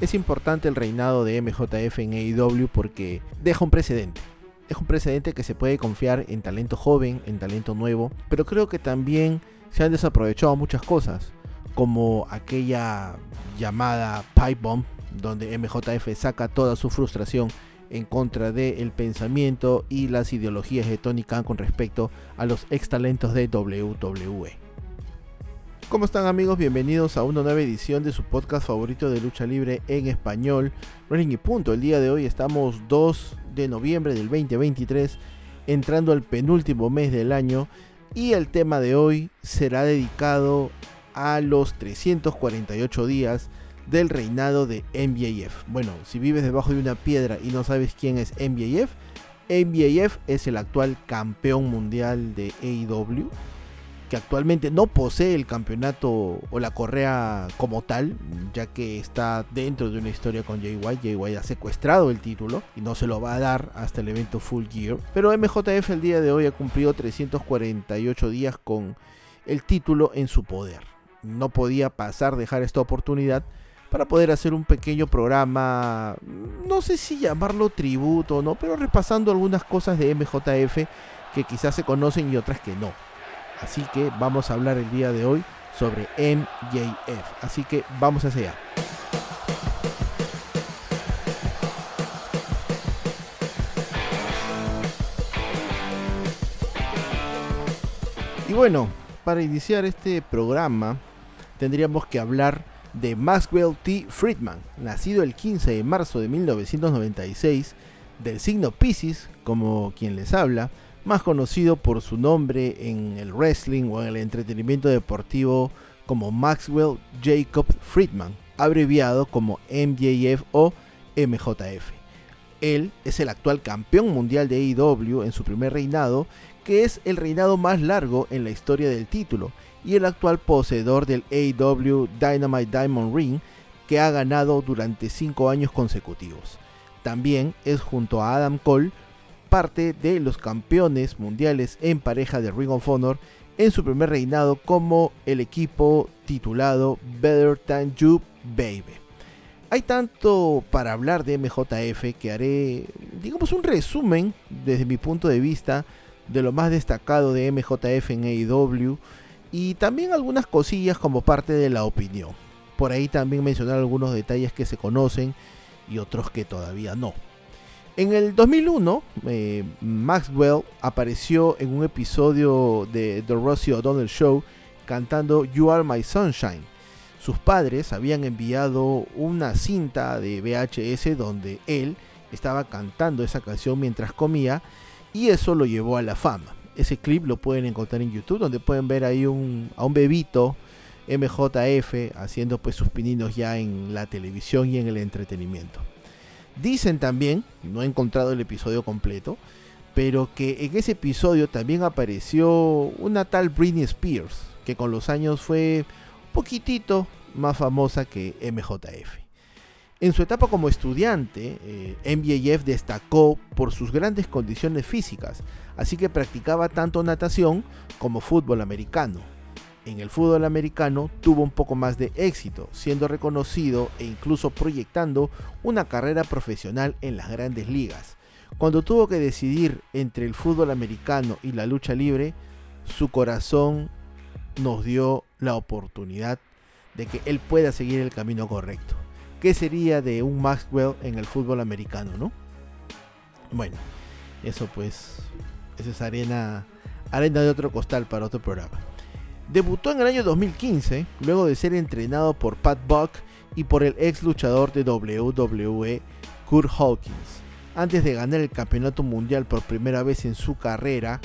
Es importante el reinado de MJF en AEW porque deja un precedente. Es un precedente que se puede confiar en talento joven, en talento nuevo, pero creo que también se han desaprovechado muchas cosas, como aquella llamada Pipe Bomb, donde MJF saca toda su frustración en contra del pensamiento y las ideologías de Tony Khan con respecto a los ex talentos de WWE. ¿Cómo están amigos? Bienvenidos a una nueva edición de su podcast favorito de lucha libre en español, Running y Punto. El día de hoy estamos 2 de noviembre del 2023, entrando al penúltimo mes del año y el tema de hoy será dedicado a los 348 días del reinado de MJF. Bueno, si vives debajo de una piedra y no sabes quién es MJF, MJF es el actual campeón mundial de AEW, que actualmente no posee el campeonato o la correa como tal, ya que está dentro de una historia con Jay White. Jay White ha secuestrado el título y no se lo va a dar hasta el evento Full Gear. Pero MJF el día de hoy ha cumplido 348 días con el título en su poder. No podía pasar dejar esta oportunidad para poder hacer un pequeño programa, no sé si llamarlo tributo o no, pero repasando algunas cosas de MJF que quizás se conocen y otras que no. Así que vamos a hablar el día de hoy sobre MJF. Así que vamos hacia allá. Y bueno, para iniciar este programa tendríamos que hablar de Maxwell T. Friedman, nacido el 15 de marzo de 1996, del signo Pisces, como quien les habla, más conocido por su nombre en el wrestling o en el entretenimiento deportivo como Maxwell Jacob Friedman, abreviado como MJF o MJF. Él es el actual campeón mundial de AEW en su primer reinado, que es el reinado más largo en la historia del título, y el actual poseedor del AEW Dynamite Diamond Ring, que ha ganado durante 5 años consecutivos. También es junto a Adam Cole parte de los campeones mundiales en pareja de Ring of Honor en su primer reinado como el equipo titulado Better Than You Baby. Hay tanto para hablar de MJF que haré, digamos, un resumen desde mi punto de vista de lo más destacado de MJF en AEW y también algunas cosillas como parte de la opinión. Por ahí también mencionar algunos detalles que se conocen y otros que todavía no. En el 2001, eh, Maxwell apareció en un episodio de The Rosie O'Donnell Show cantando You Are My Sunshine. Sus padres habían enviado una cinta de VHS donde él estaba cantando esa canción mientras comía y eso lo llevó a la fama ese clip lo pueden encontrar en YouTube, donde pueden ver ahí un, a un bebito MJF haciendo pues sus pininos ya en la televisión y en el entretenimiento. Dicen también, no he encontrado el episodio completo, pero que en ese episodio también apareció una tal Britney Spears, que con los años fue un poquitito más famosa que MJF. En su etapa como estudiante, eh, MJF destacó por sus grandes condiciones físicas, así que practicaba tanto natación como fútbol americano. En el fútbol americano tuvo un poco más de éxito, siendo reconocido e incluso proyectando una carrera profesional en las grandes ligas. Cuando tuvo que decidir entre el fútbol americano y la lucha libre, su corazón nos dio la oportunidad de que él pueda seguir el camino correcto. ¿Qué sería de un Maxwell en el fútbol americano, no? Bueno, eso pues, eso es arena, arena de otro costal para otro programa. Debutó en el año 2015, luego de ser entrenado por Pat Buck y por el ex luchador de WWE, Kurt Hawkins. Antes de ganar el campeonato mundial por primera vez en su carrera,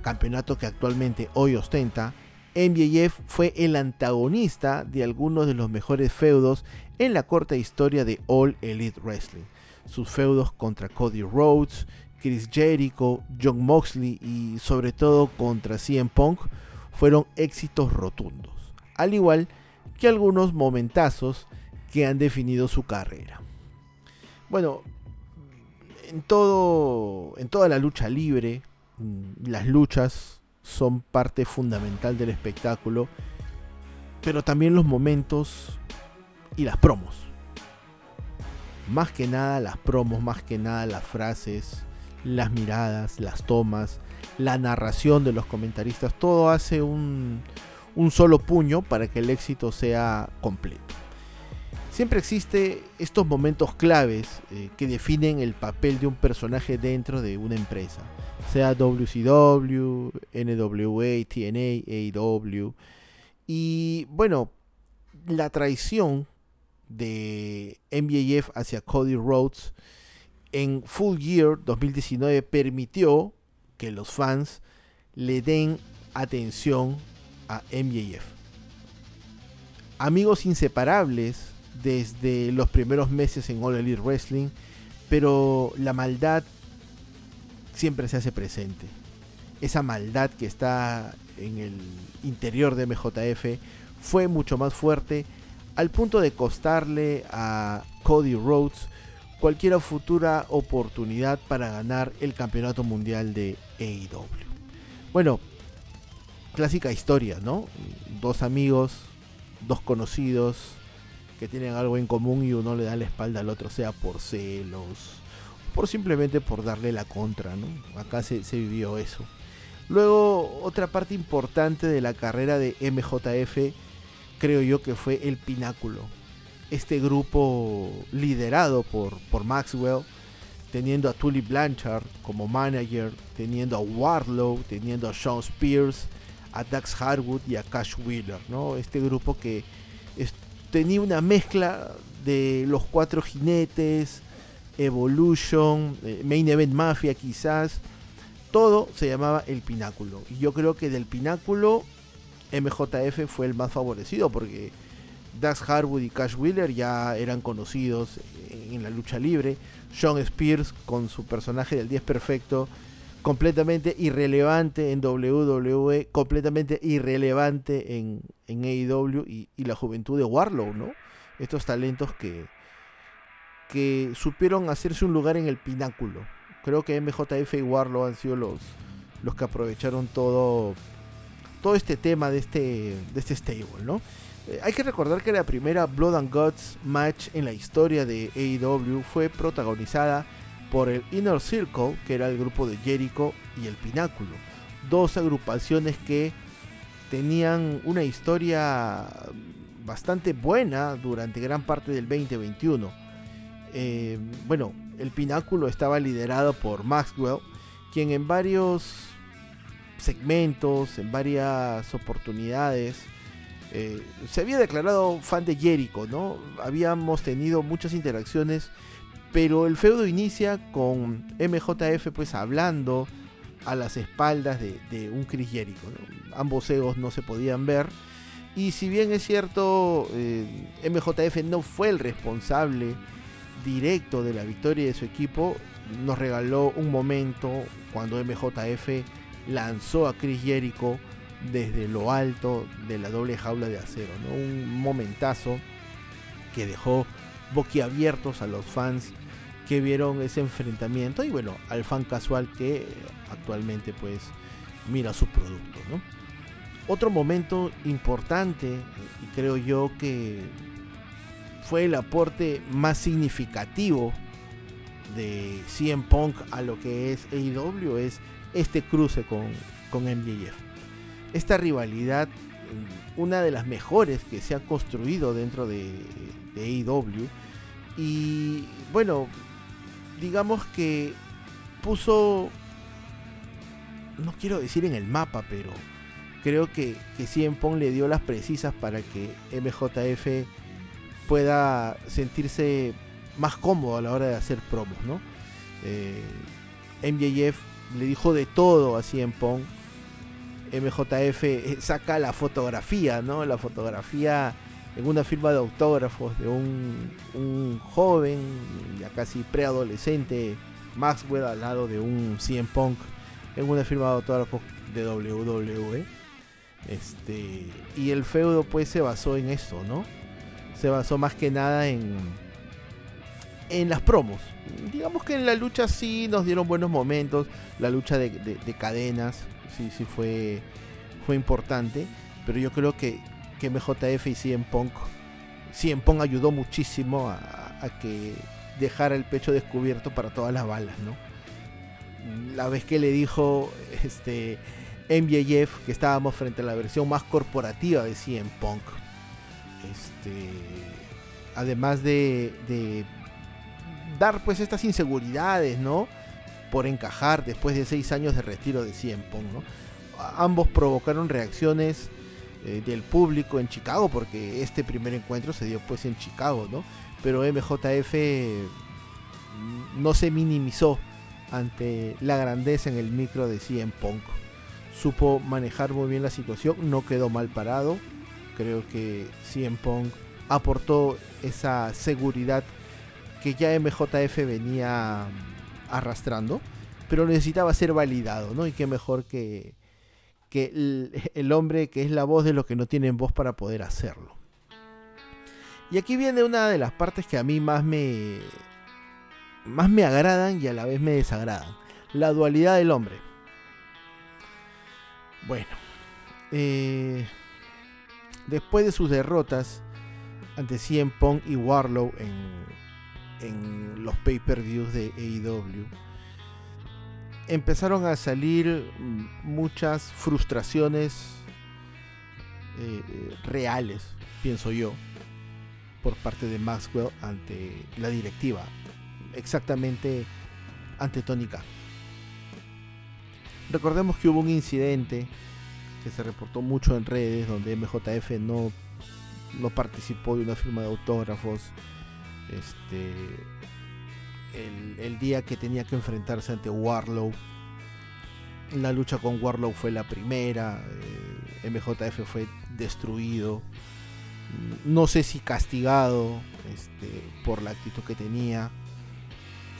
campeonato que actualmente hoy ostenta, MJF fue el antagonista de algunos de los mejores feudos en la corta historia de All Elite Wrestling. Sus feudos contra Cody Rhodes, Chris Jericho, John Moxley y sobre todo contra CM Punk fueron éxitos rotundos, al igual que algunos momentazos que han definido su carrera. Bueno, en todo en toda la lucha libre, mm, las luchas son parte fundamental del espectáculo, pero también los momentos y las promos. más que nada las promos, más que nada las frases, las miradas, las tomas, la narración de los comentaristas, todo hace un, solo puño para que el éxito sea completo. Siempre existe estos momentos claves eh, que definen el papel de un personaje dentro de una empresa, sea WCW, NWA, TNA, AEW. Y bueno, la traición de MJF hacia Cody Rhodes en Full Year 2019 permitió que los fans le den atención a MJF. Amigos inseparables desde los primeros meses en All Elite Wrestling, pero la maldad siempre se hace presente. Esa maldad que está en el interior de MJF fue mucho más fuerte al punto de costarle a Cody Rhodes cualquier futura oportunidad para ganar el campeonato mundial de AEW. Bueno, clásica historia, ¿no? Dos amigos, dos conocidos que tienen algo en común y uno le da la espalda al otro, sea por celos, por simplemente por darle la contra, ¿no? Acá se, se vivió eso. Luego, otra parte importante de la carrera de MJF, creo yo que fue el pináculo. Este grupo liderado por, por Maxwell, teniendo a Tully Blanchard como manager, teniendo a Wardlow, teniendo a Sean Spears, a Dax Harwood y a Cash Wheeler, ¿no? Este grupo que tenía una mezcla de los cuatro jinetes, Evolution, eh, Main Event Mafia quizás, todo se llamaba el Pináculo. Y yo creo que del Pináculo MJF fue el más favorecido porque Dax Harwood y Cash Wheeler ya eran conocidos en la lucha libre. Sean Spears con su personaje del 10 perfecto completamente irrelevante en WWE, completamente irrelevante en, en AEW y, la juventud de Warlow, ¿no? Estos talentos que, que supieron hacerse un lugar en el pináculo. Creo que MJF y Warlow han sido los, los que aprovecharon todo, todo este tema de este, de este stable, ¿no? Eh, hay que recordar que la primera Blood and Guts match en la historia de AEW fue protagonizada por el Inner Circle, que era el grupo de Jericho, y el Pináculo. Dos agrupaciones que tenían una historia bastante buena durante gran parte del 2021. Eh, bueno, el Pináculo estaba liderado por Maxwell, quien en varios segmentos, en varias oportunidades, eh, se había declarado fan de Jericho, ¿no? Habíamos tenido muchas interacciones pero el feudo inicia con MJF pues hablando a las espaldas de, un Chris Jericho. Ambos egos no se podían ver. Y si bien es cierto, eh, MJF no fue el responsable directo de la victoria de su equipo, nos regaló un momento cuando MJF lanzó a Chris Jericho desde lo alto de la doble jaula de acero. Un momentazo que dejó boquiabiertos a los fans que vieron ese enfrentamiento y bueno, al fan casual que actualmente pues mira sus productos. Otro momento importante y creo yo que fue el aporte más significativo de CM Punk a lo que es AEW es este cruce con, con MJF. Esta rivalidad, una de las mejores que se ha construido dentro de, de AEW. Y bueno, digamos que puso, no quiero decir en el mapa, pero creo que, que CM Pong le dio las precisas para que MJF pueda sentirse más cómodo a la hora de hacer promos, ¿no? Eh, MJF le dijo de todo a CM Pong. MJF eh, saca la fotografía, ¿no? La fotografía en una firma de autógrafos de un, joven, ya casi preadolescente, Maxwell al lado de un CM Punk, en una firma de autógrafos de WWE. Este, y el feudo pues se basó en eso, ¿no? Se basó más que nada en, en las promos. Digamos que en la lucha sí nos dieron buenos momentos. La lucha de, cadenas sí, sí fue, fue importante. Pero yo creo que, que MJF y CM Punk. CM Punk ayudó muchísimo a, que dejara el pecho descubierto para todas las balas, ¿no? La vez que le dijo este MJF que estábamos frente a la versión más corporativa de CM Punk. Este, además de, de dar pues estas inseguridades, ¿no? Por encajar después de seis años de retiro de CM Punk. Ambos provocaron reacciones eh, del público en Chicago, porque este primer encuentro se dio pues en Chicago, ¿no? Pero MJF no se minimizó ante la grandeza en el micro de CM Punk. Supo manejar muy bien la situación, no quedó mal parado. Creo que CM Punk aportó esa seguridad que ya MJF venía arrastrando, pero necesitaba ser validado, ¿no? Y qué mejor que, que el, hombre que es la voz de los que no tienen voz para poder hacerlo. Y aquí viene una de las partes que a mí más me más me agradan y a la vez me desagradan. La dualidad del hombre. Bueno, eh, después de sus derrotas ante CM Punk y Warlow en, en los pay-per-views de AEW, empezaron a salir muchas frustraciones eh, eh, reales, pienso yo, por parte de Maxwell ante la directiva, exactamente ante Tony Khan. Recordemos que hubo un incidente que se reportó mucho en redes donde MJF no, no participó de una firma de autógrafos. Este, el, día que tenía que enfrentarse ante Warlow. La lucha con Warlow fue la primera. Eh, MJF fue destruido. No sé si castigado este, por la actitud que tenía.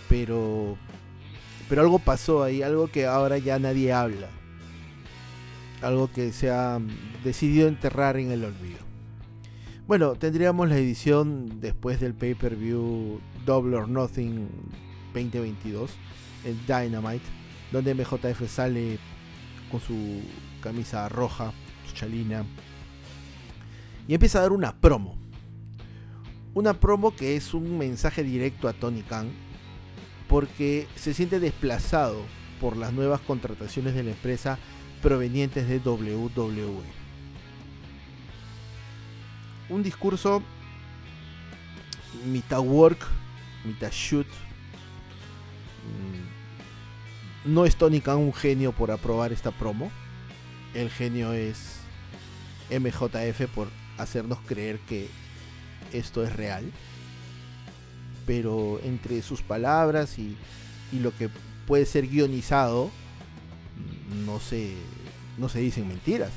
Pero. Pero algo pasó ahí, algo que ahora ya nadie habla. Algo que se ha decidido enterrar en el olvido. Bueno, tendríamos la edición después del pay-per-view Double or Nothing 2022 en Dynamite, donde MJF sale con su camisa roja, su chalina, y empieza a dar una promo. Una promo que es un mensaje directo a Tony Khan, porque se siente desplazado por las nuevas contrataciones de la empresa provenientes de WWE. Un discurso mitad work, mitad shoot. Mm, no es Tony Khan un genio por aprobar esta promo. El genio es MJF por hacernos creer que esto es real. Pero entre sus palabras y, lo que puede ser guionizado, no se, no se dicen mentiras.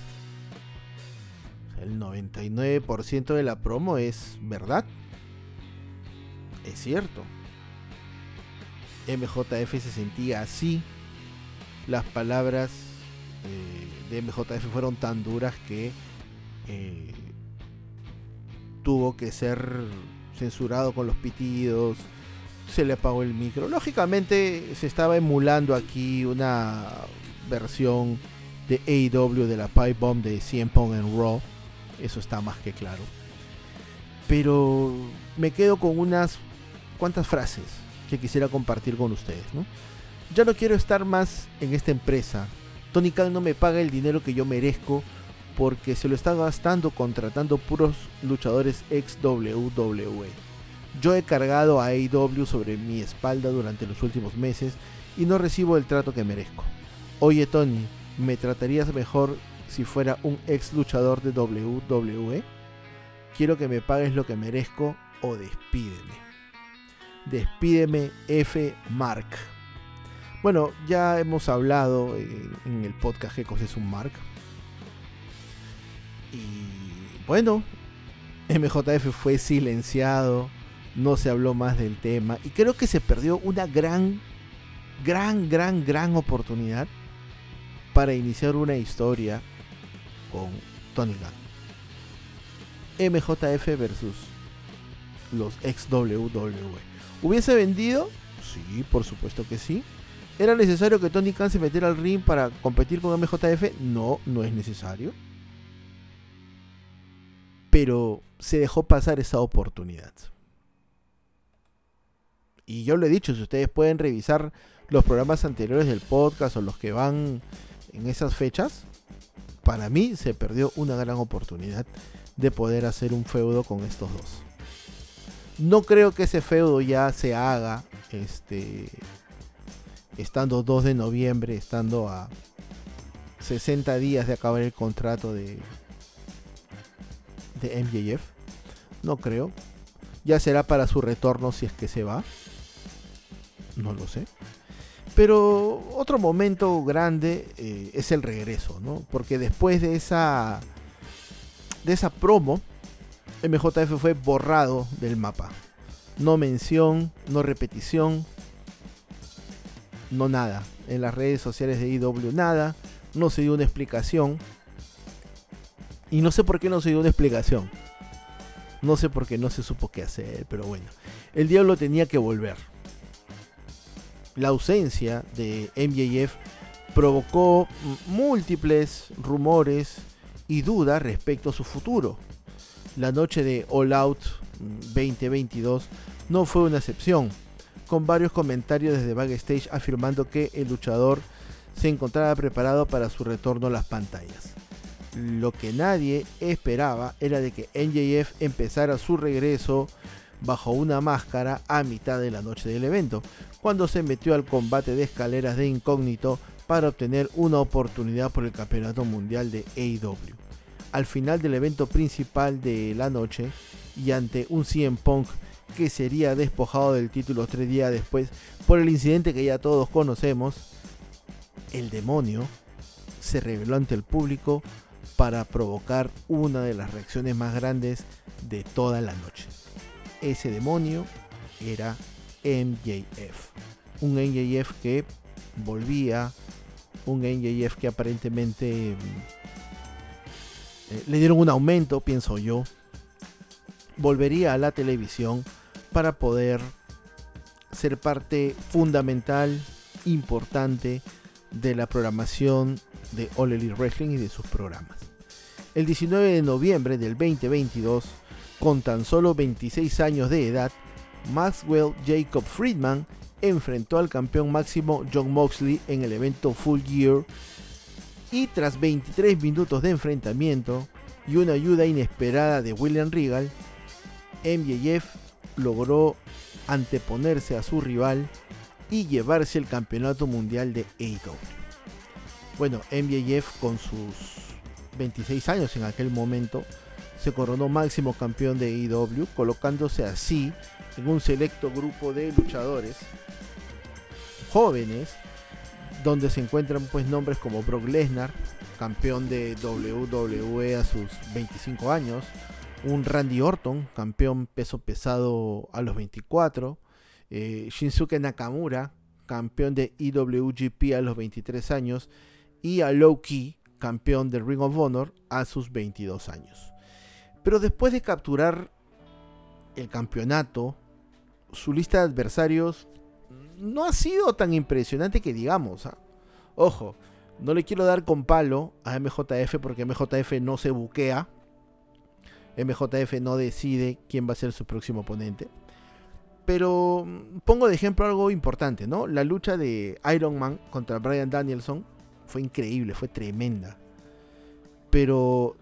El 99% de la promo es verdad es cierto. MJF se sentía así. Las palabras eh, de MJF fueron tan duras que eh, tuvo que ser censurado con los pitidos. Se le apagó el micro. Lógicamente se estaba emulando aquí una versión de AEW de la Pipe Bomb de CM Punk en Raw. Eso está más que claro. Pero me quedo con unas cuantas frases que quisiera compartir con ustedes. ¿no? Ya no quiero estar más en esta empresa. Tony Khan no me paga el dinero que yo merezco porque se lo está gastando contratando puros luchadores ex WWE. Yo he cargado a AEW sobre mi espalda durante los últimos meses y no recibo el trato que merezco. Oye Tony, ¿me tratarías mejor si fuera un ex luchador de WWE? Quiero que me pagues lo que merezco o despídeme. Despídeme F. Mark. Bueno, ya hemos hablado en el podcast cosa es un Mark. Y bueno, MJF fue silenciado, no se habló más del tema y creo que se perdió una gran, gran, gran, gran oportunidad para iniciar una historia con Tony Gunn. MJF versus los ex WWE. ¿Hubiese vendido? Sí, por supuesto que sí. ¿Era necesario que Tony Khan se metiera al ring para competir con MJF? No, no es necesario. Pero se dejó pasar esa oportunidad. Y yo lo he dicho, si ustedes pueden revisar los programas anteriores del podcast o los que van en esas fechas, para mí se perdió una gran oportunidad de poder hacer un feudo con estos dos. No creo que ese feudo ya se haga este estando 2 de noviembre, estando a 60 días de acabar el contrato de de MJF. No creo. Ya será para su retorno si es que se va. No lo sé. Pero otro momento grande eh, es el regreso, ¿no? Porque después de esa de esa promo, MJF fue borrado del mapa. No mención, no repetición, no nada. En las redes sociales de IW nada, no se dio una explicación. Y no sé por qué no se dio una explicación. No sé por qué no se supo qué hacer, pero bueno. El diablo tenía que volver. La ausencia de MJF provocó múltiples rumores y dudas respecto a su futuro. La noche de All Out 2022 no fue una excepción, con varios comentarios desde backstage afirmando que el luchador se encontraba preparado para su retorno a las pantallas. Lo que nadie esperaba era de que NJF empezara su regreso bajo una máscara a mitad de la noche del evento, cuando se metió al combate de escaleras de incógnito para obtener una oportunidad por el Campeonato Mundial de AEW. Al final del evento principal de la noche y ante un CM Punk que sería despojado del título tres días después por el incidente que ya todos conocemos, el demonio se reveló ante el público para provocar una de las reacciones más grandes de toda la noche. Ese demonio era MJF. Un MJF que volvía, un MJF que aparentemente mm, eh, le dieron un aumento, pienso yo. Volvería a la televisión para poder ser parte fundamental, importante de la programación de All Elite Wrestling y de sus programas. El 19 de noviembre del 2022, con tan solo 26 años de edad, Maxwell Jacob Friedman enfrentó al campeón máximo John Moxley en el evento Full Gear y tras 23 minutos de enfrentamiento y una ayuda inesperada de William Regal, MJF logró anteponerse a su rival y llevarse el campeonato mundial de AEW. Bueno, MJF con sus 26 años en aquel momento se coronó máximo campeón de AEW, colocándose así en un selecto grupo de luchadores jóvenes donde se encuentran pues nombres como Brock Lesnar, campeón de WWE a sus 25 años, un Randy Orton, campeón peso pesado a los 24, eh, Shinsuke Nakamura, campeón de IWGP a los 23 años, y a Low-Key, campeón de Ring of Honor a sus 22 años. Pero después de capturar el campeonato, su lista de adversarios no ha sido tan impresionante que digamos. ¿ah? Ojo, no le quiero dar con palo a MJF porque MJF no se buquea. MJF no decide quién va a ser su próximo oponente. Pero mm, pongo de ejemplo algo importante, ¿no? La lucha de Iron Man contra Brian Danielson fue increíble, fue tremenda. Pero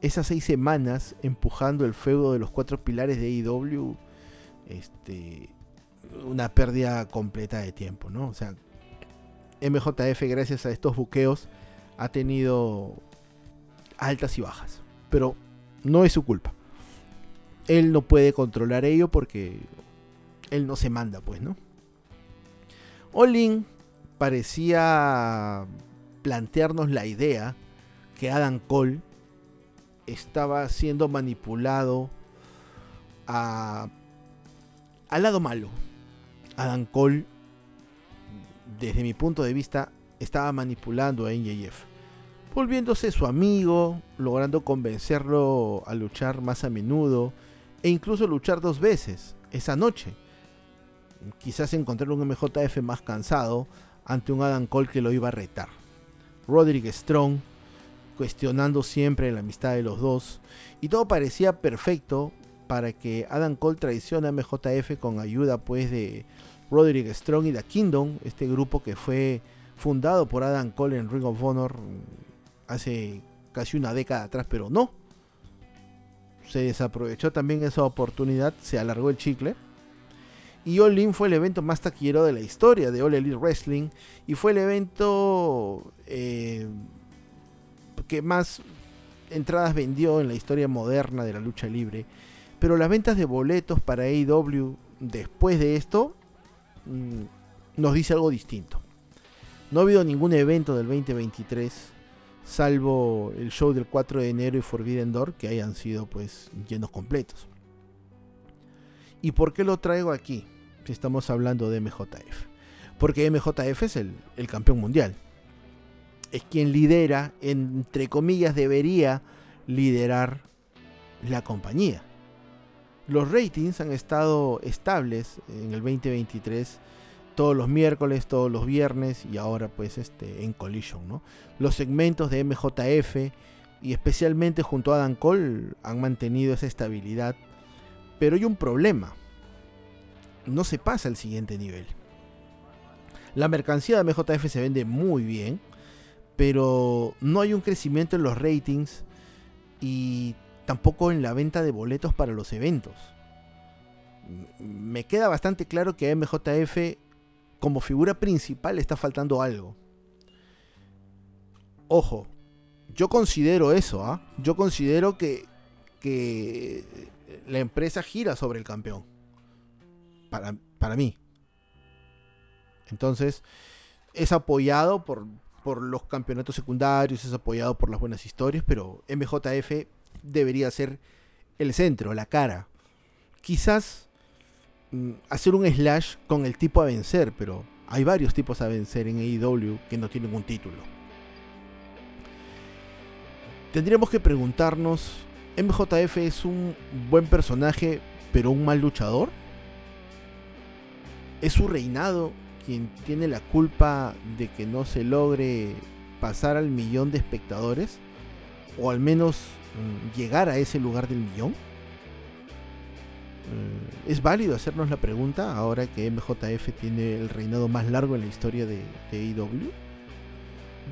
esas seis semanas empujando el feudo de los cuatro pilares de AEW, este, una pérdida completa de tiempo, ¿no? O sea, MJF gracias a estos buqueos ha tenido altas y bajas, pero no es su culpa él no puede controlar ello porque él no se manda, pues, ¿no? Olin parecía plantearnos la idea que Adam Cole estaba siendo manipulado a, al lado malo. Adam Cole, desde mi punto de vista, estaba manipulando a NJF, volviéndose su amigo, logrando convencerlo a luchar más a menudo e incluso luchar dos veces esa noche. Quizás encontrar un MJF más cansado ante un Adam Cole que lo iba a retar. Roderick Strong cuestionando siempre la amistad de los dos y todo parecía perfecto para que Adam Cole traicione a MJF con ayuda pues de Roderick Strong y The Kingdom, este grupo que fue fundado por Adam Cole en Ring of Honor hace casi una década atrás, pero no. Se desaprovechó también esa oportunidad, se alargó el chicle. Y All In fue el evento más taquillero de la historia de All Elite Wrestling. Y fue el evento eh, que más entradas vendió en la historia moderna de la lucha libre. Pero las ventas de boletos para AEW después de esto mm, nos dice algo distinto. No ha habido ningún evento del 2023, salvo el show del 4 de enero y Forbidden Door, que hayan sido pues llenos completos. ¿Y por qué lo traigo aquí? Si estamos hablando de MJF. Porque MJF es el, el campeón mundial. Es quien lidera, entre comillas, debería liderar la compañía. Los ratings han estado estables en el 2023 todos los miércoles, todos los viernes y ahora pues este en Collision, ¿no? Los segmentos de MJF y especialmente junto a Adam Cole han mantenido esa estabilidad, pero hay un problema. No se pasa al siguiente nivel. La mercancía de MJF se vende muy bien, pero no hay un crecimiento en los ratings y tampoco en la venta de boletos para los eventos. Me queda bastante claro que MJF como figura principal está faltando algo. Ojo, yo considero eso, ¿ah? Yo considero que, que la empresa gira sobre el campeón. Para, para mí. Entonces, es apoyado por, por los campeonatos secundarios, es apoyado por las buenas historias, pero MJF debería ser el centro, la cara. Quizás Mm, hacer un slash con el tipo a vencer, pero hay varios tipos a vencer en AEW que no tienen un título. Tendríamos que preguntarnos, ¿MJF es un buen personaje pero un mal luchador? ¿Es su reinado quien tiene la culpa de que no se logre pasar al millón de espectadores? ¿O al menos mm, llegar a ese lugar del millón? Eh, es válido hacernos la pregunta ahora que MJF tiene el reinado más largo en la historia de, de AEW.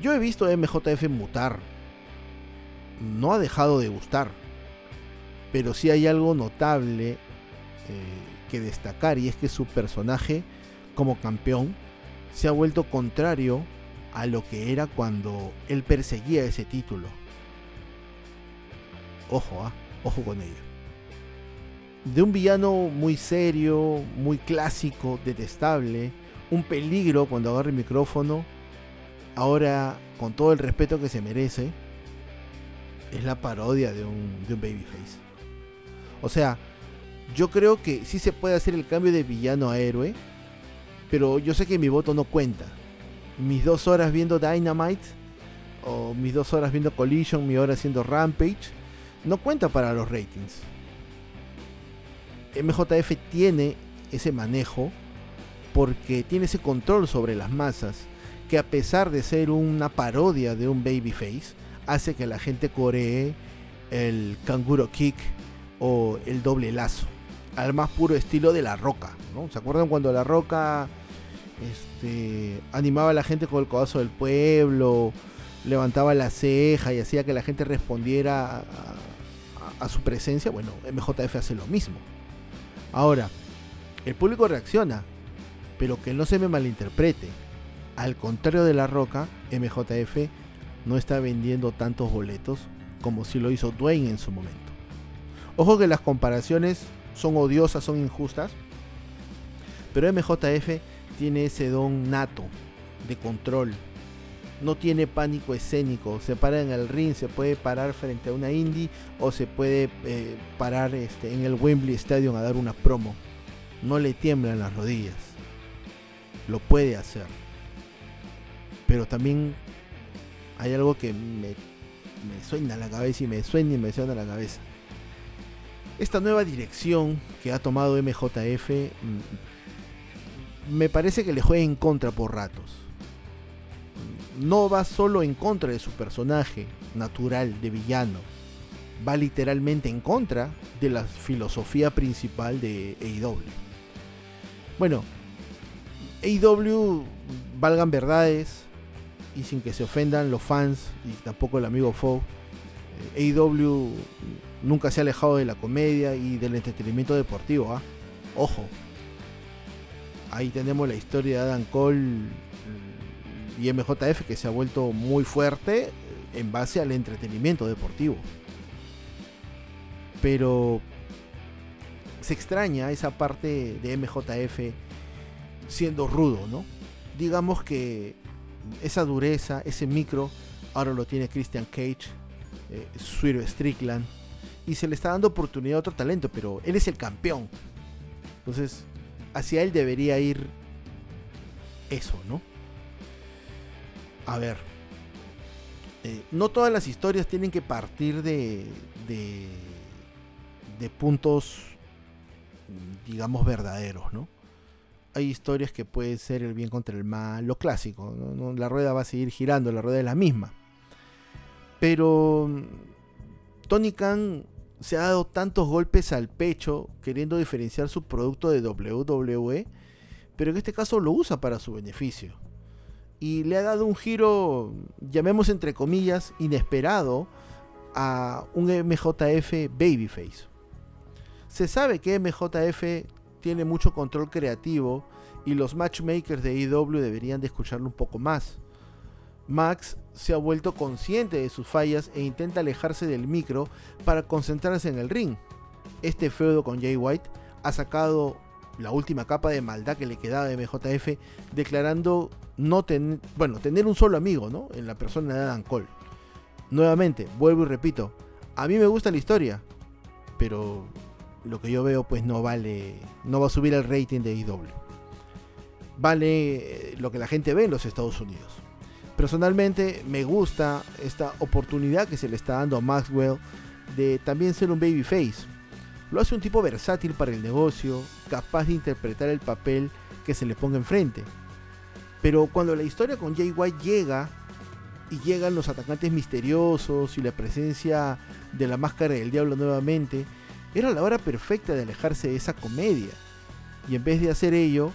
Yo he visto a MJF mutar. No ha dejado de gustar. Pero sí hay algo notable eh, que destacar y es que su personaje como campeón se ha vuelto contrario a lo que era cuando él perseguía ese título. Ojo, ah, ojo con ello de un villano muy serio, muy clásico, detestable, un peligro cuando agarra el micrófono, ahora con todo el respeto que se merece, es la parodia de un, de un babyface. O sea, yo creo que sí se puede hacer el cambio de villano a héroe, pero yo sé que mi voto no cuenta. Mis dos horas viendo Dynamite, o mis dos horas viendo Collision, mi hora haciendo Rampage, no cuenta para los ratings. MJF tiene ese manejo porque tiene ese control sobre las masas que a pesar de ser una parodia de un babyface, hace que la gente coree el canguro kick o el doble lazo, al más puro estilo de la roca. ¿no? ¿Se acuerdan cuando la roca este, animaba a la gente con el codazo del pueblo, levantaba la ceja y hacía que la gente respondiera a su presencia? Bueno, MJF hace lo mismo. Ahora, el público reacciona, pero que no se me malinterprete. Al contrario de La Roca, MJF no está vendiendo tantos boletos como si lo hizo Dwayne en su momento. Ojo que las comparaciones son odiosas, son injustas, pero MJF tiene ese don nato de control. No tiene pánico escénico, se para en el ring, se puede parar frente a una indie o se puede eh, parar este, en el Wembley Stadium a dar una promo. No le tiemblan las rodillas. Lo puede hacer. Pero también hay algo que me, me suena a la cabeza y me suena y me suena a la cabeza. Esta nueva dirección que ha tomado MJF mm, me parece que le juega en contra por ratos. No va solo en contra de su personaje natural de villano, va literalmente en contra de la filosofía principal de AEW. Bueno, AEW, valgan verdades, y sin que se ofendan los fans y tampoco el amigo Fo, eh, AEW nunca se ha alejado de la comedia y del entretenimiento deportivo. ¿ah? Ojo, ahí tenemos la historia de Adam Cole y MJF que se ha vuelto muy fuerte en base al entretenimiento deportivo. Pero se extraña esa parte de MJF siendo rudo, ¿no? Digamos que esa dureza, ese micro, ahora lo tiene Christian Cage, eh, Strickland, y se le está dando oportunidad a otro talento, pero él es el campeón. Entonces, hacia él debería ir eso, ¿no? A ver, eh, no todas las historias tienen que partir de, de, de puntos, digamos, verdaderos, ¿no? hay historias que pueden ser el bien contra el mal, lo clásico, la rueda va a seguir girando, la rueda es la misma. Pero mm, Tony Khan se ha dado tantos golpes al pecho queriendo diferenciar su producto de WWE, pero en este caso lo usa para su beneficio. Y le ha dado un giro, llamemos entre comillas, inesperado a un MJF Babyface. Se sabe que MJF tiene mucho control creativo y los matchmakers de AEW deberían de escucharlo un poco más. Max se ha vuelto consciente de sus fallas e intenta alejarse del micro para concentrarse en el ring. Este feudo con Jay White ha sacado la última capa de maldad que le quedaba de MJF, declarando no tener, bueno, tener un solo amigo, ¿no? En la persona de Adam Cole. Nuevamente, vuelvo y repito, a mí me gusta la historia, pero lo que yo veo pues no vale, no va a subir el rating de IW. Vale eh, lo que la gente ve en los Estados Unidos. Personalmente me gusta esta oportunidad que se le está dando a Maxwell de también ser un babyface. Lo hace un tipo versátil para el negocio, capaz de interpretar el papel que se le ponga enfrente. Pero cuando la historia con Jay White llega y llegan los atacantes misteriosos y la presencia de la máscara del diablo nuevamente, era la hora perfecta de alejarse de esa comedia. Y en vez de hacer ello,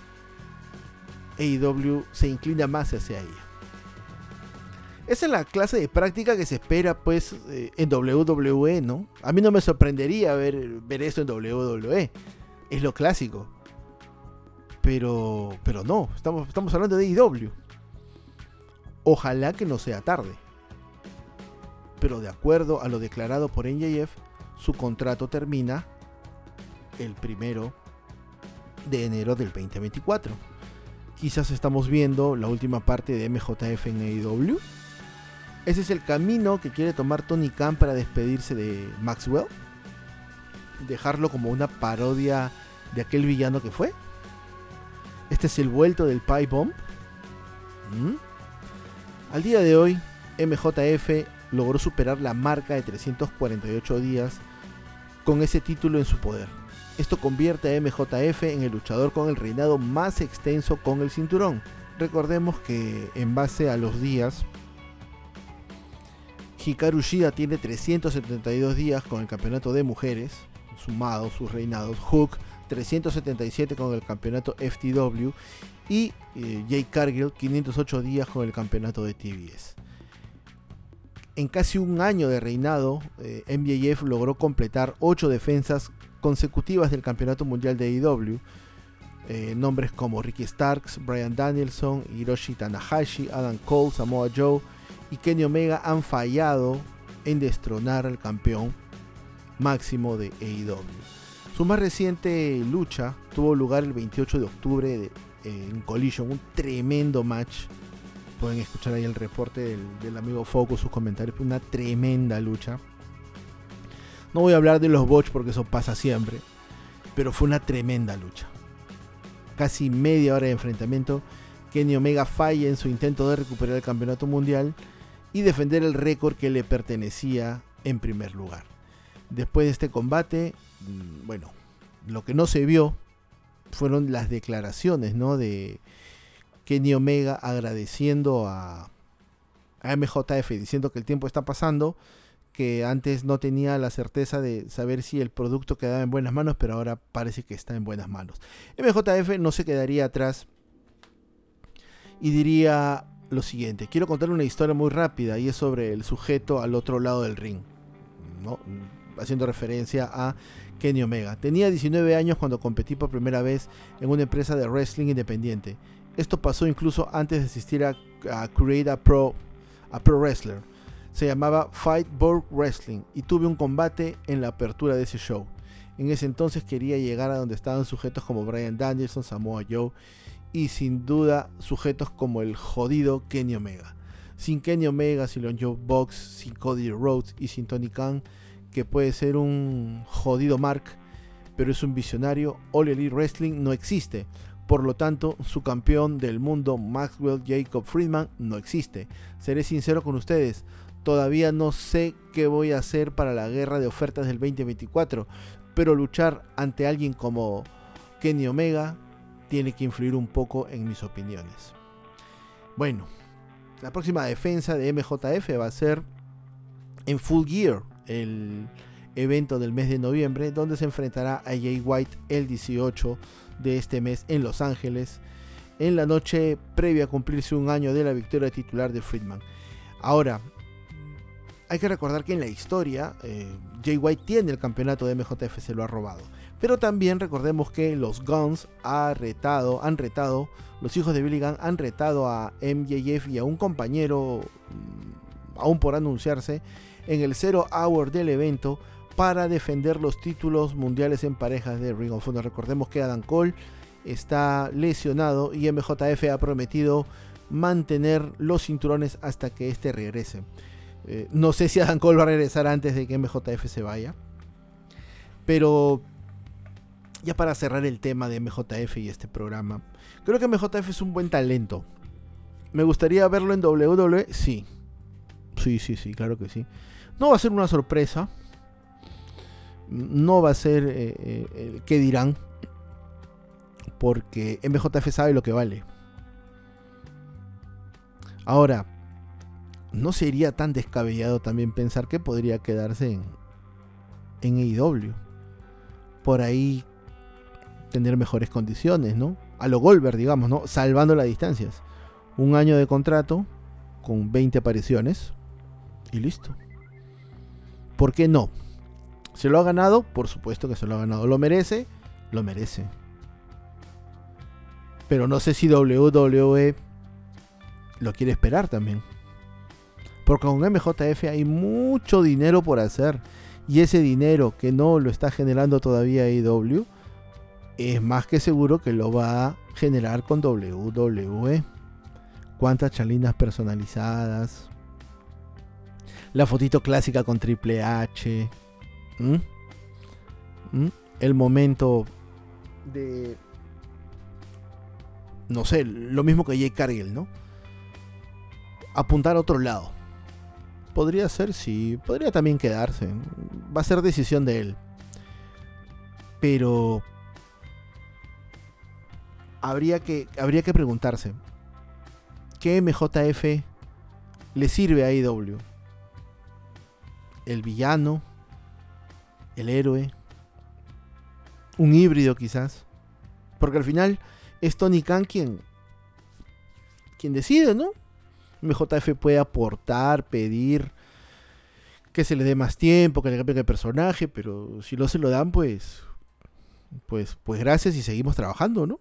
AEW se inclina más hacia ella. Esa es la clase de práctica que se espera pues eh, en WWE, ¿no? A mí no me sorprendería ver, ver esto en WWE. Es lo clásico. Pero, pero no, estamos, estamos hablando de AEW. Ojalá que no sea tarde. Pero de acuerdo a lo declarado por NJF, su contrato termina el primero de enero del 2024. Quizás estamos viendo la última parte de MJF en AEW. Ese es el camino que quiere tomar Tony Khan para despedirse de Maxwell. Dejarlo como una parodia de aquel villano que fue. Este es el vuelto del Pie Bomb. ¿Mm? Al día de hoy, MJF logró superar la marca de 348 días con ese título en su poder. Esto convierte a MJF en el luchador con el reinado más extenso con el cinturón. Recordemos que en base a los días, Hikaru Shida tiene 372 días con el campeonato de mujeres, sumados sus reinados. Hook 377 con el campeonato FTW y eh, Jay Cargill 508 días con el campeonato de TBS en casi un año de reinado, eh, MJF logró completar 8 defensas consecutivas del Campeonato Mundial de AEW. Eh, nombres como Ricky Starks, Brian Danielson, Hiroshi Tanahashi, Adam Cole, Samoa Joe y Kenny Omega han fallado en destronar al campeón máximo de AEW. Su más reciente lucha tuvo lugar el 28 de octubre en Collision, un tremendo match pueden escuchar ahí el reporte del, amigo Focus, sus comentarios. Una tremenda lucha. No voy a hablar de los bots porque eso pasa siempre. Pero fue una tremenda lucha. Casi media hora de enfrentamiento. Kenny Omega falla en su intento de recuperar el campeonato mundial y defender el récord que le pertenecía en primer lugar. Después de este combate, mm, bueno, lo que no se vio fueron las declaraciones de, Kenny Omega agradeciendo a MJF diciendo que el tiempo está pasando, que antes no tenía la certeza de saber si el producto quedaba en buenas manos, pero ahora parece que está en buenas manos. MJF no se quedaría atrás y diría lo siguiente, quiero contar una historia muy rápida y es sobre el sujeto al otro lado del ring, haciendo referencia a Kenny Omega. Tenía 19 años cuando competí por primera vez en una empresa de wrestling independiente. Esto pasó incluso antes de asistir a, Create a Pro, a Pro Wrestler. Se llamaba Fightboard Wrestling y tuve un combate en la apertura de ese show. En ese entonces quería llegar a donde estaban sujetos como Brian Danielson, Samoa Joe y sin duda sujetos como el jodido Kenny Omega. Sin Kenny Omega, sin los Joe Box, sin Cody Rhodes y sin Tony Khan, que puede ser un jodido Mark, pero es un visionario, All Elite Wrestling no existe. Por lo tanto, su campeón del mundo, Maxwell Jacob Friedman, no existe. Seré sincero con ustedes, todavía no sé qué voy a hacer para la guerra de ofertas del 2024, pero luchar ante alguien como Kenny Omega tiene que influir un poco en mis opiniones. Bueno, la próxima defensa de MJF va a ser en Full Gear, el evento del mes de noviembre, donde se enfrentará a Jay White el 18 de este mes en Los Ángeles, en la noche previa a cumplirse un año de la victoria titular de Friedman. Ahora, hay que recordar que en la historia eh, Jay White tiene el campeonato de MJF, se lo ha robado. Pero también recordemos que los Guns ha retado, han retado, los hijos de Billy Gunn han retado a MJF y a un compañero, mm, aún por anunciarse, en el Zero Hour del evento para defender los títulos mundiales en parejas de Ring of Honor. Recordemos que Adam Cole está lesionado y MJF ha prometido mantener los cinturones hasta que este regrese. Eh, no sé si Adam Cole va a regresar antes de que MJF se vaya. Pero ya para cerrar el tema de MJF y este programa, creo que MJF es un buen talento. ¿Me gustaría verlo en WWE? Sí. Sí, sí, sí, claro que sí. No va a ser una sorpresa. No va a ser eh, eh, dirán. Porque MJF sabe lo que vale. Ahora, no sería tan descabellado también pensar que podría quedarse en, en AEW. Por ahí tener mejores condiciones, ¿no? A lo Goldberg, digamos, ¿no? Salvando las distancias. Un año de contrato con 20 apariciones y listo. ¿Por qué no? ¿Se lo ha ganado? Por supuesto que se lo ha ganado. ¿Lo merece? Lo merece. Pero no sé si WWE lo quiere esperar también. Porque con MJF hay mucho dinero por hacer. Y ese dinero que no lo está generando todavía AEW es más que seguro que lo va a generar con WWE. Cuántas chalinas personalizadas. La fotito clásica con Triple H. ¿Mm? ¿Mm? El momento de... No sé, lo mismo que Jay Cargill, ¿no? Apuntar a otro lado. Podría ser, sí. Podría también quedarse. Va a ser decisión de él. Pero habría que, habría que preguntarse, ¿qué MJF le sirve a IW? ¿El villano? ¿El héroe? ¿Un híbrido quizás? Porque al final es Tony Khan quien, quien decide, ¿no? MJF puede aportar, pedir que se le dé más tiempo, que le cambie el personaje, pero si no se lo dan, pues, pues, pues gracias y seguimos trabajando, ¿no?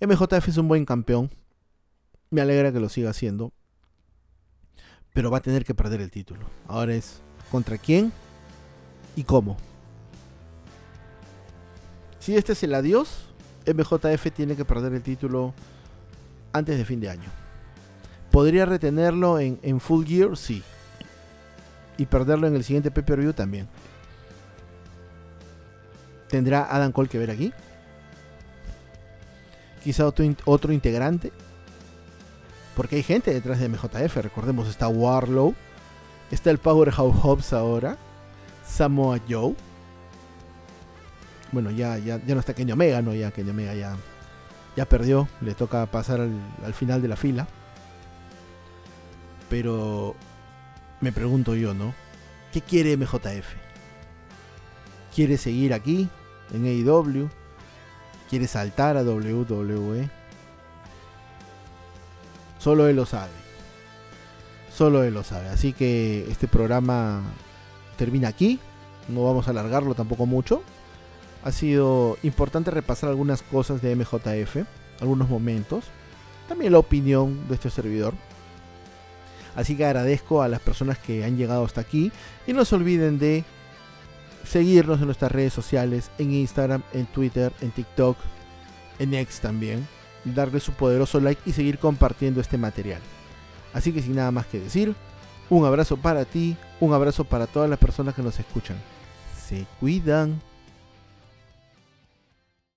MJF es un buen campeón. Me alegra que lo siga haciendo. Pero va a tener que perder el título. Ahora es contra quién y cómo. Si este es el adiós, MJF tiene que perder el título antes de fin de año. ¿Podría retenerlo en, Full Gear? Sí. Y perderlo en el siguiente pay-per-view también. ¿Tendrá Adam Cole que ver aquí? Quizá otro, otro integrante. Porque hay gente detrás de MJF. Recordemos, está Warlow. Está el Powerhouse Hobbs ahora. Samoa Joe. Bueno, ya, ya, ya no está Kenny Omega, ¿no? Ya Kenny Omega ya, ya perdió. Le toca pasar al, al final de la fila. Pero me pregunto yo, ¿no? ¿Qué quiere MJF? ¿Quiere seguir aquí en AEW? ¿Quiere saltar a WWE? Solo él lo sabe. Solo él lo sabe. Así que este programa termina aquí. No vamos a alargarlo tampoco mucho. Ha sido importante repasar algunas cosas de MJF, algunos momentos. También la opinión de este servidor. Así que agradezco a las personas que han llegado hasta aquí. Y no se olviden de seguirnos en nuestras redes sociales, en Instagram, en Twitter, en TikTok, en X también. Darle su poderoso like y seguir compartiendo este material. Así que sin nada más que decir, un abrazo para ti, un abrazo para todas las personas que nos escuchan. Se cuidan.